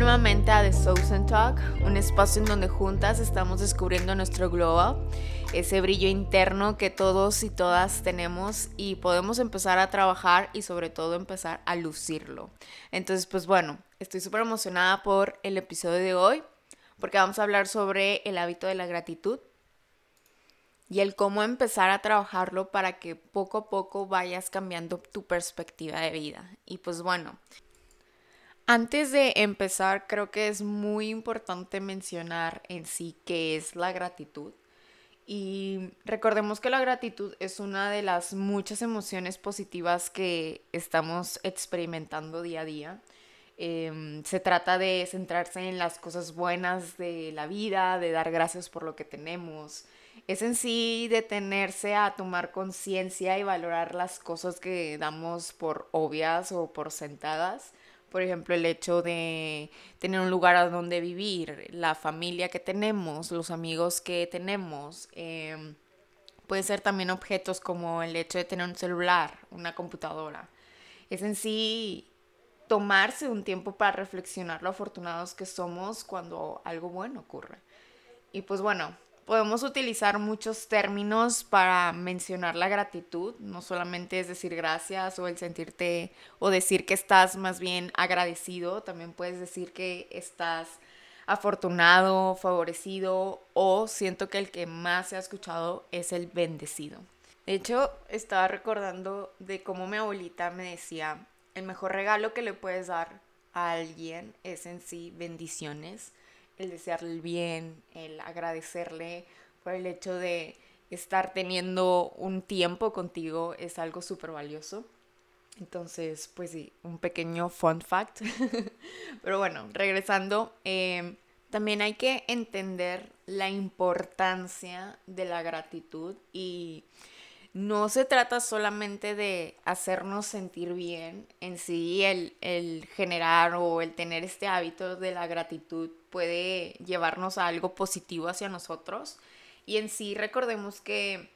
nuevamente a The and Talk, un espacio en donde juntas estamos descubriendo nuestro glow up, ese brillo interno que todos y todas tenemos y podemos empezar a trabajar y sobre todo empezar a lucirlo. Entonces, pues bueno, estoy súper emocionada por el episodio de hoy porque vamos a hablar sobre el hábito de la gratitud y el cómo empezar a trabajarlo para que poco a poco vayas cambiando tu perspectiva de vida. Y pues bueno, antes de empezar, creo que es muy importante mencionar en sí qué es la gratitud. Y recordemos que la gratitud es una de las muchas emociones positivas que estamos experimentando día a día. Em, se trata de centrarse en las cosas buenas de la vida, de dar gracias por lo que tenemos. Es en sí detenerse a tomar conciencia y valorar las cosas que damos por obvias o por sentadas por ejemplo, el hecho de tener un lugar a donde vivir, la familia que tenemos, los amigos que tenemos. Em, puede ser también objetos como el hecho de tener un celular, una computadora. Es en sí tomarse un tiempo para reflexionar lo afortunados que somos cuando algo bueno ocurre. Y pues bueno, podemos utilizar muchos términos para mencionar la gratitud, no solamente es decir gracias o el sentirte o decir que estás más bien agradecido, también puedes decir que estás afortunado, favorecido o siento que el que más se ha escuchado es el bendecido. De hecho, estaba recordando de cómo mi abuelita me decía, el mejor regalo que le puedes dar a alguien es en sí bendiciones el desearle el bien, el agradecerle por el hecho de estar teniendo un tiempo contigo es algo súper valioso. Entonces, pues sí, un pequeño fun fact. Pero bueno, regresando, em, también hay que entender la importancia de la gratitud y no se trata solamente de hacernos sentir bien en sí, el, el, generar o el tener este hábito de la gratitud puede llevarnos a algo positivo hacia nosotros. Y en sí recordemos que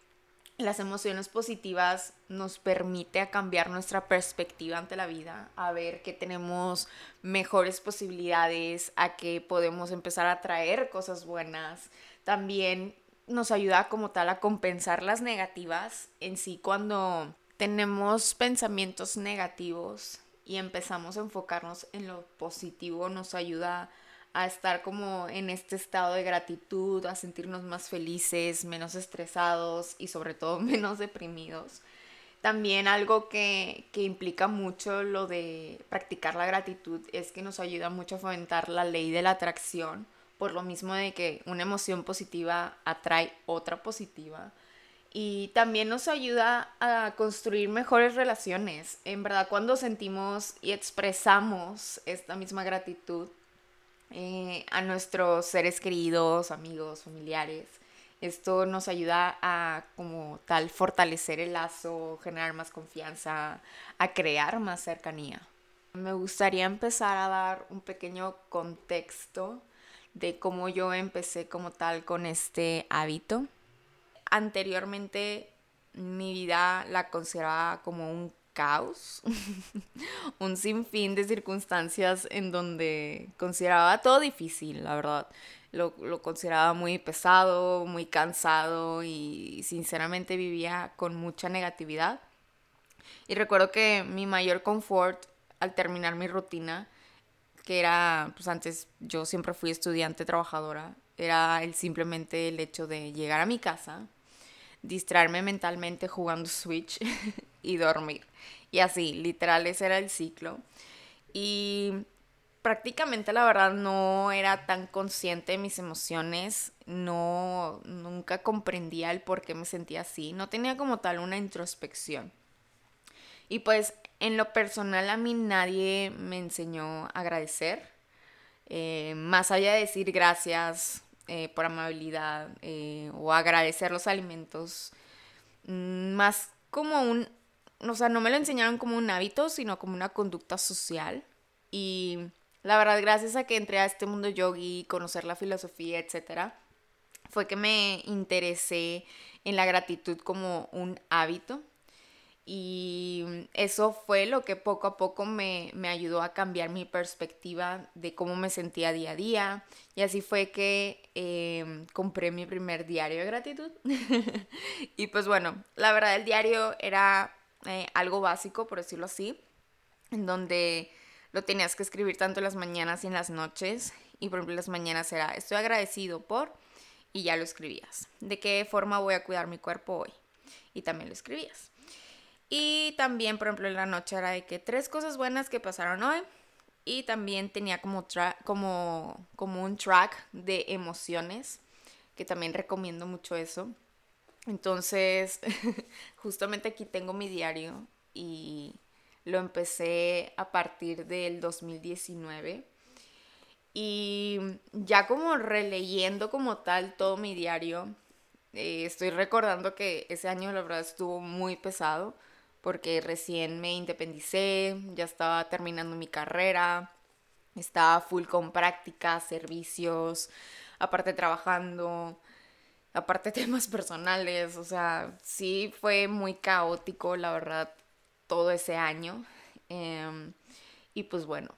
las emociones positivas nos permite a cambiar nuestra perspectiva ante la vida, a ver que tenemos mejores posibilidades, a que podemos empezar a traer cosas buenas. También nos ayuda como tal a compensar las negativas en sí cuando tenemos pensamientos negativos y empezamos a enfocarnos en lo positivo nos ayuda a estar como en este estado de gratitud, a sentirnos más felices, menos estresados y sobre todo menos deprimidos. También algo que, que, implica mucho lo de practicar la gratitud es que nos ayuda mucho a fomentar la ley de la atracción por lo mismo de que una emoción positiva atrae otra positiva. Y también nos ayuda a construir mejores relaciones. En verdad, cuando sentimos y expresamos esta misma gratitud eh, a nuestros seres queridos, amigos, familiares, esto nos ayuda a como tal fortalecer el lazo, generar más confianza, a crear más cercanía. Me gustaría empezar a dar un pequeño contexto de cómo yo empecé como tal con este hábito. Anteriormente mi vida la consideraba como un caos, un sinfín de circunstancias en donde consideraba todo difícil, la verdad. Lo, lo, consideraba muy pesado, muy cansado y sinceramente vivía con mucha negatividad. Y recuerdo que mi mayor confort al terminar mi rutina que era, pues antes yo siempre fui estudiante trabajadora, era el simplemente el hecho de llegar a mi casa, distraerme mentalmente jugando Switch y dormir. Y así, literal, ese era el ciclo. Y prácticamente la verdad no era tan consciente de mis emociones, no nunca comprendía el por qué me sentía así, no tenía como tal una introspección. Y pues en lo personal a mí nadie me enseñó a agradecer. Eh, más allá de decir gracias eh, por amabilidad eh, o agradecer los alimentos, mm, más como un, o sea, no me lo enseñaron como un hábito, sino como una conducta social. Y la verdad, gracias a que entré a este mundo yogi, conocer la filosofía, etcétera, fue que me interesé en la gratitud como un hábito Y eso fue lo que poco a poco me, ayudó a cambiar mi perspectiva de cómo me sentía día a día. Y así fue que em, compré mi primer diario de gratitud. y pues bueno, la verdad el diario era eh, algo básico, por decirlo así, en donde lo tenías que escribir tanto en las mañanas y en las noches. Y por ejemplo, las mañanas era, estoy agradecido por, y ya lo escribías. ¿De qué forma voy a cuidar mi cuerpo hoy? Y también lo escribías. Y también, por ejemplo, en la noche era de que tres cosas buenas que pasaron hoy. Y también tenía como, como, como un track de emociones, que también recomiendo mucho eso. Entonces, justamente aquí tengo mi diario y lo empecé a partir del 2019. Y ya como releyendo como tal todo mi diario, eh, estoy recordando que ese año la verdad estuvo muy pesado porque recién me independicé, ya estaba terminando mi carrera, estaba full con prácticas, servicios, aparte trabajando, aparte temas personales, o sea, sí fue muy caótico, la verdad, todo ese año. Em, y pues bueno,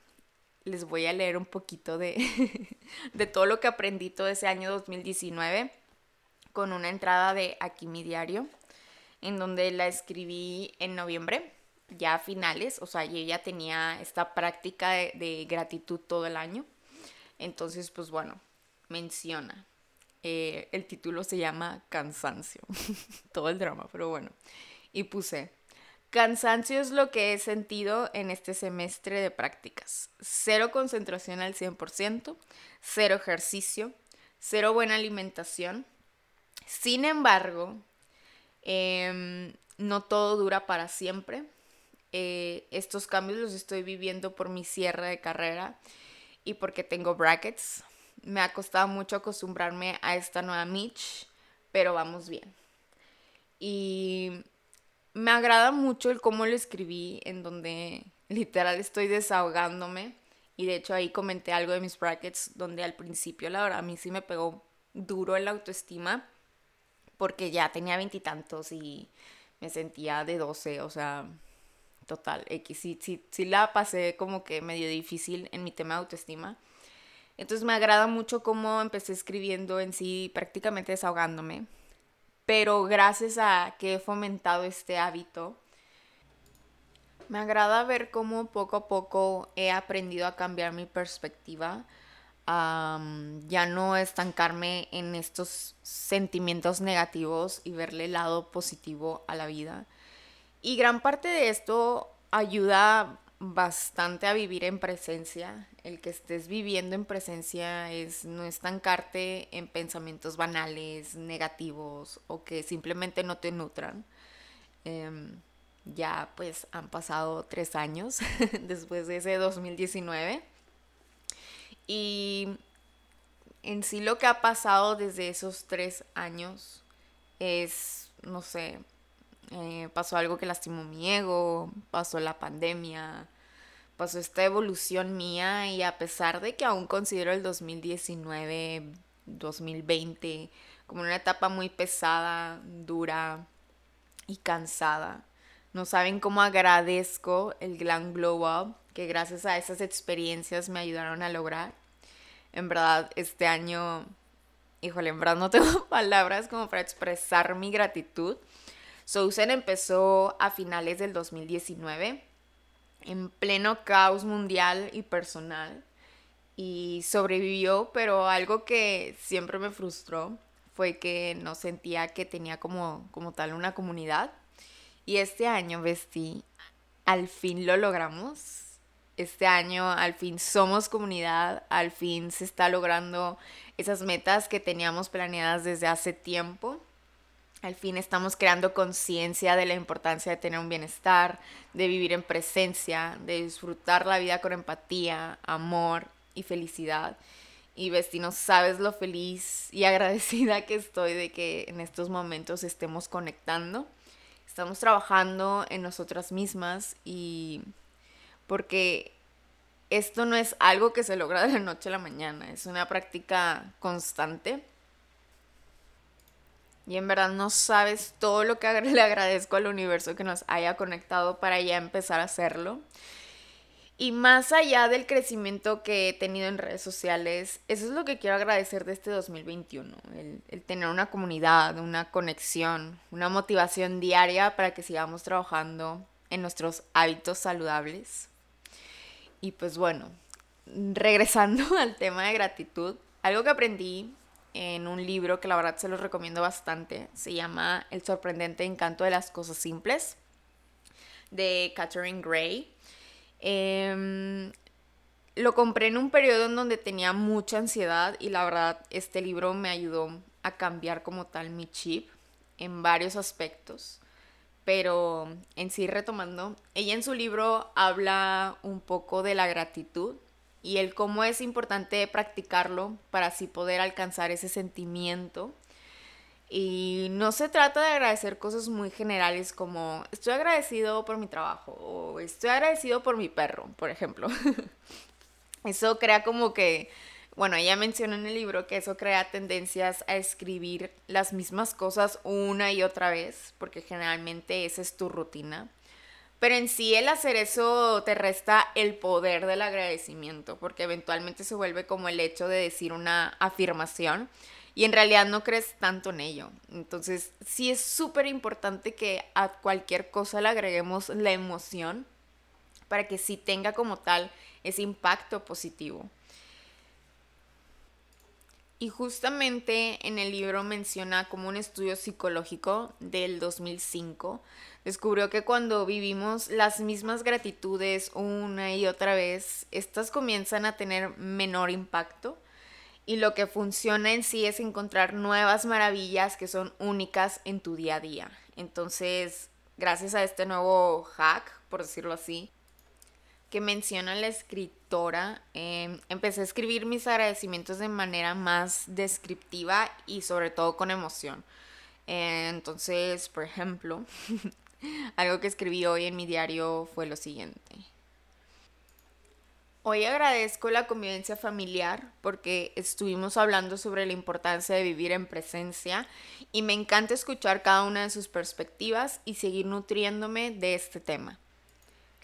les voy a leer un poquito de, de todo lo que aprendí todo ese año 2019 con una entrada de aquí mi diario en donde la escribí en noviembre, ya a finales, o sea, yo ya tenía esta práctica de, gratitud todo el año. Entonces, pues bueno, menciona. Eh, el título se llama Cansancio. todo el drama, pero bueno. Y puse, Cansancio es lo que he sentido en este semestre de prácticas. Cero concentración al 100%, cero ejercicio, cero buena alimentación. Sin embargo, Em, no todo dura para siempre. Eh, estos cambios los estoy viviendo por mi cierre de carrera y porque tengo brackets. Me ha costado mucho acostumbrarme a esta nueva Mitch, pero vamos bien. Y me agrada mucho el cómo lo escribí, en donde literal estoy desahogándome. Y de hecho ahí comenté algo de mis brackets, donde al principio la verdad a mí sí me pegó duro el autoestima porque ya tenía veintitantos y, me sentía de 12, o sea, total, X. Sí, sí, sí la pasé como que medio difícil en mi tema de autoestima. Entonces me agrada mucho cómo empecé escribiendo en sí, prácticamente desahogándome. Pero gracias a que he fomentado este hábito, me agrada ver cómo poco a poco he aprendido a cambiar mi perspectiva ya no estancarme en estos sentimientos negativos y verle el lado positivo a la vida. Y gran parte de esto ayuda bastante a vivir en presencia. El que estés viviendo en presencia es no estancarte en pensamientos banales, negativos o que simplemente no te nutran. Em, ya pues han pasado tres años después de ese 2019 y en sí lo que ha pasado desde esos tres años es, no sé, eh, pasó algo que lastimó mi ego, pasó la pandemia, pasó esta evolución mía y a pesar de que aún considero el 2019, 2020 como una etapa muy pesada, dura y cansada, no saben cómo agradezco el Glam Glow Up que gracias a esas experiencias me ayudaron a lograr. En verdad, este año, híjole, en verdad no tengo palabras como para expresar mi gratitud. Sousen empezó a finales del 2019, en pleno caos mundial y personal, y sobrevivió, pero algo que siempre me frustró fue que no sentía que tenía como, como tal una comunidad. Y este año, Vestí, al fin lo logramos este año al fin somos comunidad, al fin se está logrando esas metas que teníamos planeadas desde hace tiempo. Al fin estamos creando conciencia de la importancia de tener un bienestar, de vivir en presencia, de disfrutar la vida con empatía, amor y felicidad. Y Vestino, sabes lo feliz y agradecida que estoy de que en estos momentos estemos conectando. Estamos trabajando en nosotras mismas y porque esto no es algo que se logra de la noche a la mañana, es una práctica constante. Y en verdad no sabes todo lo que le agradezco al universo que nos haya conectado para ya empezar a hacerlo. Y más allá del crecimiento que he tenido en redes sociales, eso es lo que quiero agradecer de este 2021, el, el, tener una comunidad, una conexión, una motivación diaria para que sigamos trabajando en nuestros hábitos saludables. Y pues bueno, regresando al tema de gratitud, algo que aprendí en un libro que la verdad se los recomiendo bastante, se llama El sorprendente encanto de las cosas simples, de Catherine Gray. Em, lo compré en un periodo en donde tenía mucha ansiedad y la verdad este libro me ayudó a cambiar como tal mi chip en varios aspectos. Pero en sí retomando, ella en su libro habla un poco de la gratitud y el cómo es importante practicarlo para así poder alcanzar ese sentimiento. Y no se trata de agradecer cosas muy generales como estoy agradecido por mi trabajo o estoy agradecido por mi perro, por ejemplo. eso crea como que, bueno, ella menciona en el libro que eso crea tendencias a escribir las mismas cosas una y otra vez, porque generalmente esa es tu rutina. Pero en sí el hacer eso te resta el poder del agradecimiento, porque eventualmente se vuelve como el hecho de decir una afirmación y en realidad no crees tanto en ello. Entonces sí es súper importante que a cualquier cosa le agreguemos la emoción para que sí tenga como tal ese impacto positivo. Y justamente en el libro menciona como un estudio psicológico del 2005 descubrió que cuando vivimos las mismas gratitudes una y otra vez, estas comienzan a tener menor impacto y lo que funciona en sí es encontrar nuevas maravillas que son únicas en tu día a día. Entonces, gracias a este nuevo hack, por decirlo así, que menciona la escritora, em, empecé a escribir mis agradecimientos de manera más descriptiva y sobre todo con emoción. entonces, por ejemplo, Algo que escribí hoy en mi diario fue lo siguiente. Hoy agradezco la convivencia familiar porque estuvimos hablando sobre la importancia de vivir en presencia y me encanta escuchar cada una de sus perspectivas y seguir nutriéndome de este tema.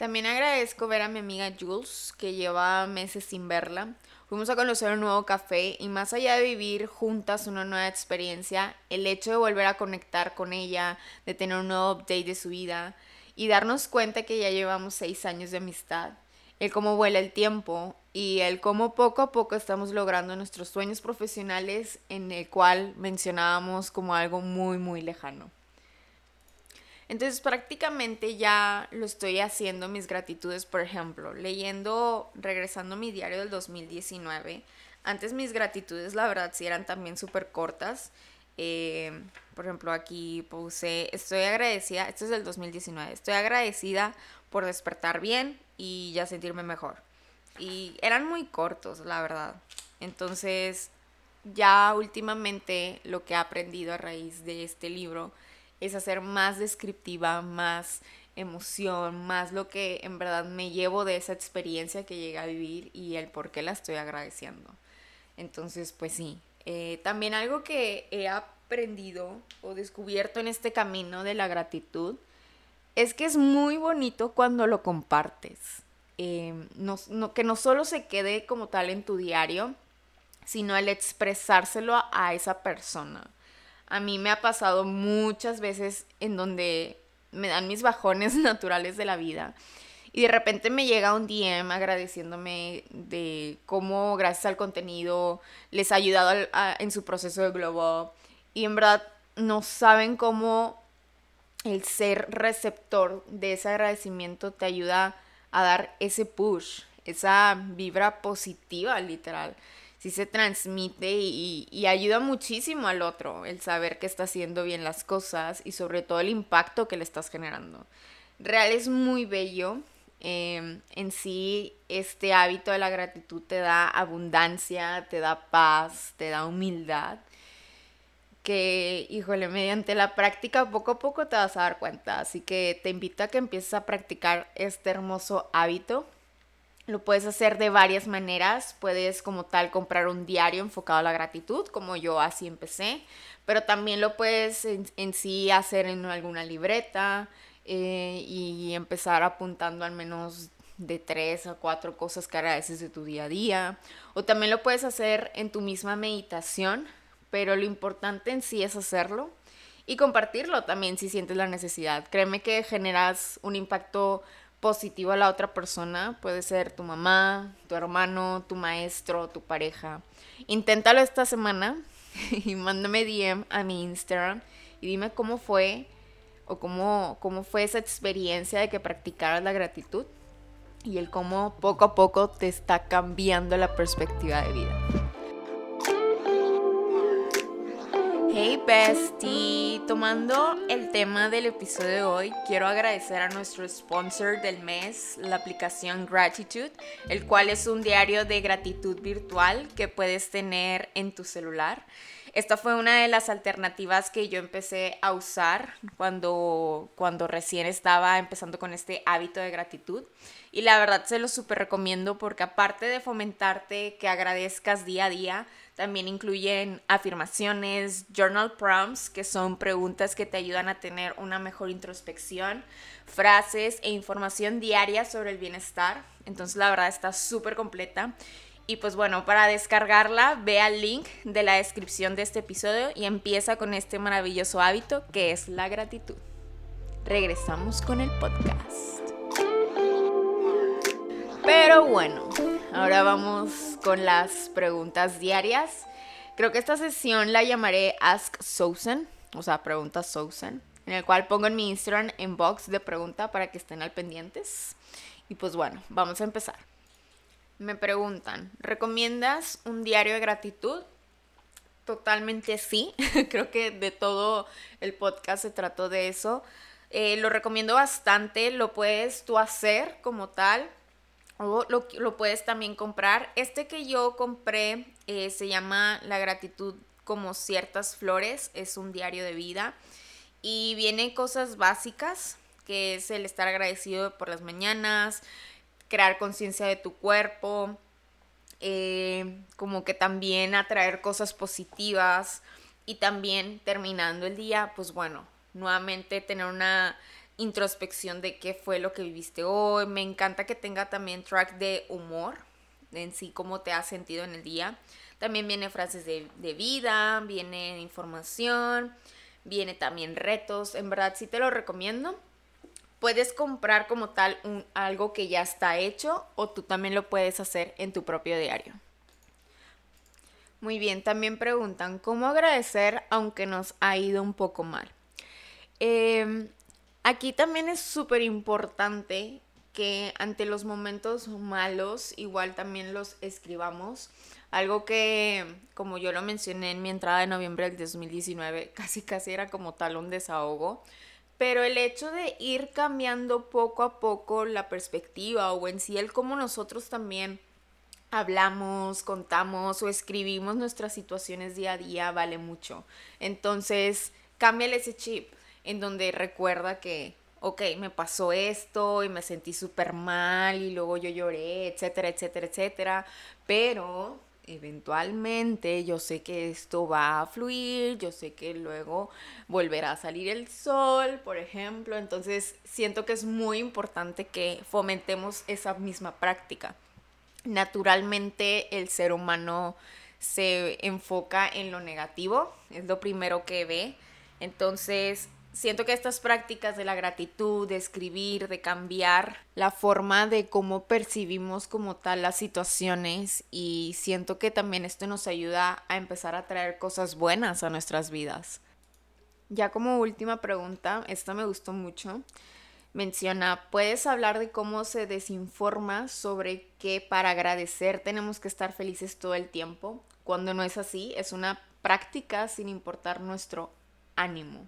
También agradezco ver a mi amiga Jules, que lleva meses sin verla, Fuimos a conocer un nuevo café y más allá de vivir juntas una nueva experiencia, el hecho de volver a conectar con ella, de tener un nuevo update de su vida y darnos cuenta que ya llevamos seis años de amistad, el cómo vuela el tiempo y el cómo poco a poco estamos logrando nuestros sueños profesionales en el cual mencionábamos como algo muy muy lejano. Entonces prácticamente ya lo estoy haciendo mis gratitudes, por ejemplo, leyendo, regresando mi diario del 2019. Antes mis gratitudes, la verdad, sí eran también súper cortas. Eh, por ejemplo, aquí puse, estoy agradecida, esto es del 2019, estoy agradecida por despertar bien y ya sentirme mejor. Y eran muy cortos, la verdad. Entonces, ya últimamente lo que he aprendido a raíz de este libro es hacer más descriptiva, más emoción, más lo que en verdad me llevo de esa experiencia que llegué a vivir y el por qué la estoy agradeciendo. Entonces, pues sí, eh, también algo que he aprendido o descubierto en este camino de la gratitud es que es muy bonito cuando lo compartes. Em, que no solo se quede como tal en tu diario, sino el expresárselo a esa persona. A mí me ha pasado muchas veces en donde me dan mis bajones naturales de la vida. Y de repente me llega un DM agradeciéndome de cómo gracias al contenido les ha ayudado en su proceso de Globo. Y en verdad no saben cómo el ser receptor de ese agradecimiento te ayuda a dar ese push, esa vibra positiva literal sí se transmite y, ayuda muchísimo al otro el saber que está haciendo bien las cosas y sobre todo el impacto que le estás generando. Real es muy bello. Em, en sí, este hábito de la gratitud te da abundancia, te da paz, te da humildad. Que, híjole, mediante la práctica poco a poco te vas a dar cuenta. Así que te invito a que empieces a practicar este hermoso hábito Lo puedes hacer de varias maneras. Puedes como tal comprar un diario enfocado a la gratitud, como yo así empecé. Pero también lo puedes en, sí hacer en alguna libreta eh, y empezar apuntando al menos de tres a cuatro cosas que agradeces de tu día a día. O también lo puedes hacer en tu misma meditación, pero lo importante en sí es hacerlo y compartirlo también si sientes la necesidad. Créeme que generas un impacto positivo a la otra persona. Puede ser tu mamá, tu hermano, tu maestro, tu pareja. Inténtalo esta semana y mándame DM a mi Instagram y dime cómo fue o cómo, cómo fue esa experiencia de que practicaras la gratitud y el cómo poco a poco te está cambiando la perspectiva de vida. Hey bestie, tomando el tema del episodio de hoy, quiero agradecer a nuestro sponsor del mes, la aplicación Gratitude, el cual es un diario de gratitud virtual que puedes tener en tu celular. Esta fue una de las alternativas que yo empecé a usar cuando, cuando recién estaba empezando con este hábito de gratitud. Y la verdad se lo súper recomiendo porque aparte de fomentarte que agradezcas día a día, también incluyen afirmaciones, journal prompts, que son preguntas que te ayudan a tener una mejor introspección, frases e información diaria sobre el bienestar. Entonces la verdad está súper completa. Y pues bueno, para descargarla, ve al link de la descripción de este episodio y empieza con este maravilloso hábito que es la gratitud. Regresamos con el podcast. Pero bueno, ahora vamos con las preguntas diarias. Creo que esta sesión la llamaré Ask Susan, o sea, preguntas Susan, en el cual pongo en mi Instagram en box de pregunta para que estén al pendientes. Y pues bueno, vamos a empezar. Me preguntan, ¿recomiendas un diario de gratitud? Totalmente sí. Creo que de todo el podcast se trató de eso. Eh, lo recomiendo bastante. Lo puedes tú hacer como tal. O lo, puedes también comprar. Este que yo compré eh, se llama La gratitud como ciertas flores. Es un diario de vida. Y viene cosas básicas, que es el estar agradecido por las mañanas, crear conciencia de tu cuerpo, eh, como que también atraer cosas positivas y también terminando el día, pues bueno, nuevamente tener una introspección de qué fue lo que viviste hoy. Me encanta que tenga también track de humor en sí, cómo te has sentido en el día. También viene frases de, de vida, viene información, viene también retos. En verdad sí te lo recomiendo puedes comprar como tal un, algo que ya está hecho o tú también lo puedes hacer en tu propio diario. Muy bien, también preguntan, ¿cómo agradecer aunque nos ha ido un poco mal? Em, aquí también es súper importante que ante los momentos malos igual también los escribamos. Algo que, como yo lo mencioné en mi entrada de noviembre del 2019, casi casi era como tal un desahogo pero el hecho de ir cambiando poco a poco la perspectiva o en sí el cómo nosotros también hablamos, contamos o escribimos nuestras situaciones día a día vale mucho. Entonces, cámbiale ese chip en donde recuerda que, ok, me pasó esto y me sentí súper mal y luego yo lloré, etcétera, etcétera, etcétera, pero eventualmente yo sé que esto va a fluir, yo sé que luego volverá a salir el sol, por ejemplo, entonces siento que es muy importante que fomentemos esa misma práctica. Naturalmente el ser humano se enfoca en lo negativo, es lo primero que ve, entonces siento que estas prácticas de la gratitud, de escribir, de cambiar la forma de cómo percibimos como tal las situaciones y siento que también esto nos ayuda a empezar a traer cosas buenas a nuestras vidas. Ya como última pregunta, esta me gustó mucho. Menciona, ¿puedes hablar de cómo se desinforma sobre que para agradecer tenemos que estar felices todo el tiempo? Cuando no es así, es una práctica sin importar nuestro ánimo.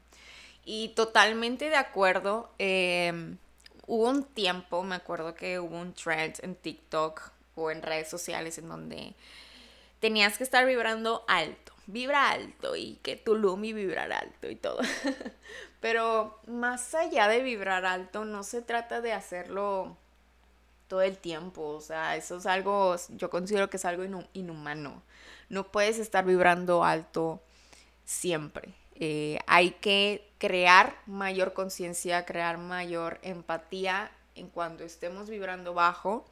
Y totalmente de acuerdo. Em, hubo un tiempo, me acuerdo que hubo un trend en TikTok o en redes sociales en donde tenías que estar vibrando alto. Vibra alto y que tu Lumi vibrar alto y todo. Pero más allá de vibrar alto, no se trata de hacerlo todo el tiempo. O sea, eso es algo, yo considero que es algo inhumano. No puedes estar vibrando alto siempre. Eh, hay que crear mayor conciencia, crear mayor empatía en cuando estemos vibrando bajo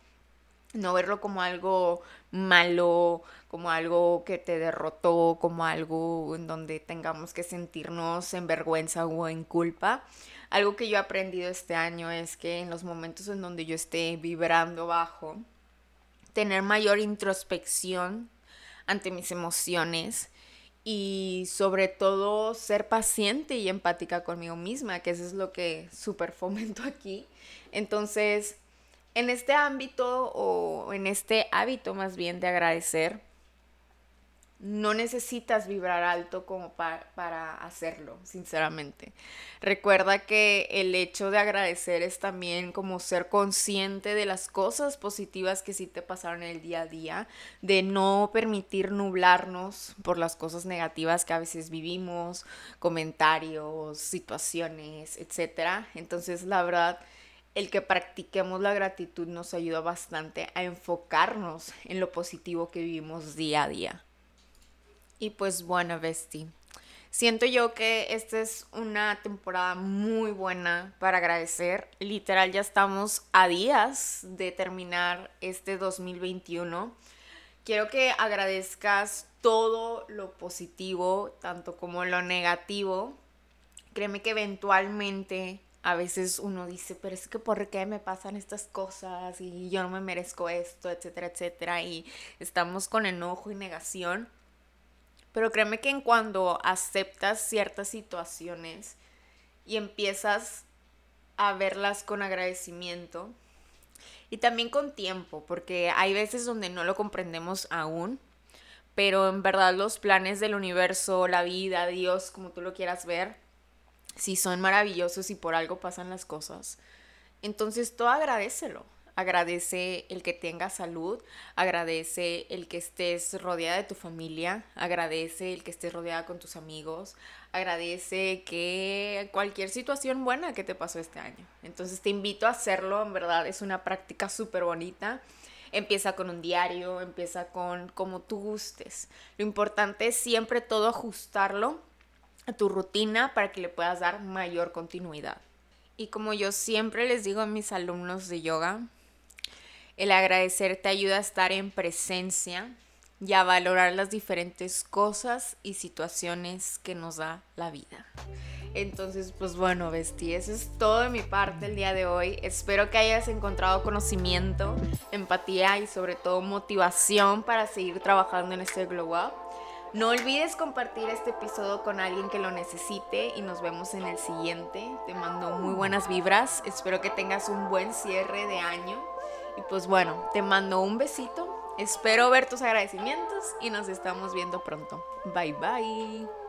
no verlo como algo malo, como algo que te derrotó, como algo en donde tengamos que sentirnos en vergüenza o en culpa. Algo que yo he aprendido este año es que en los momentos en donde yo esté vibrando bajo, tener mayor introspección ante mis emociones y sobre todo ser paciente y empática conmigo misma, que eso es lo que súper fomento aquí. Entonces, en este ámbito o en este hábito más bien de agradecer, no necesitas vibrar alto como para hacerlo, sinceramente. Recuerda que el hecho de agradecer es también como ser consciente de las cosas positivas que sí te pasaron en el día a día, de no permitir nublarnos por las cosas negativas que a veces vivimos, comentarios, situaciones, etc. Entonces, la verdad, el que practiquemos la gratitud nos ayuda bastante a enfocarnos en lo positivo que vivimos día a día. Y pues bueno, Besti, siento yo que esta es una temporada muy buena para agradecer. Literal, ya estamos a días de terminar este 2021. Quiero que agradezcas todo lo positivo, tanto como lo negativo. Créeme que eventualmente a veces uno dice, pero es que ¿por qué me pasan estas cosas? Y yo no me merezco esto, etcétera, etcétera. Y estamos con enojo y negación. Pero créeme que en cuando aceptas ciertas situaciones y empiezas a verlas con agradecimiento y también con tiempo, porque hay veces donde no lo comprendemos aún, pero en verdad los planes del universo, la vida, Dios, como tú lo quieras ver, si son maravillosos y por algo pasan las cosas, entonces tú agradecelo. Agradece el que tengas salud, agradece el que estés rodeada de tu familia, agradece el que estés rodeada con tus amigos, agradece que cualquier situación buena que te pasó este año. Entonces te invito a hacerlo, en verdad es una práctica súper bonita. Empieza con un diario, empieza con como tú gustes. Lo importante es siempre todo ajustarlo a tu rutina para que le puedas dar mayor continuidad. Y como yo siempre les digo a mis alumnos de yoga, el agradecer te ayuda a estar en presencia y a valorar las diferentes cosas y situaciones que nos da la vida. Entonces, pues bueno, Besti, eso es todo de mi parte el día de hoy. Espero que hayas encontrado conocimiento, empatía y sobre todo motivación para seguir trabajando en este glow up. No olvides compartir este episodio con alguien que lo necesite y nos vemos en el siguiente. Te mando muy buenas vibras. Espero que tengas un buen cierre de año. Y pues bueno, te mando un besito. Espero ver tus agradecimientos y nos estamos viendo pronto. Bye bye.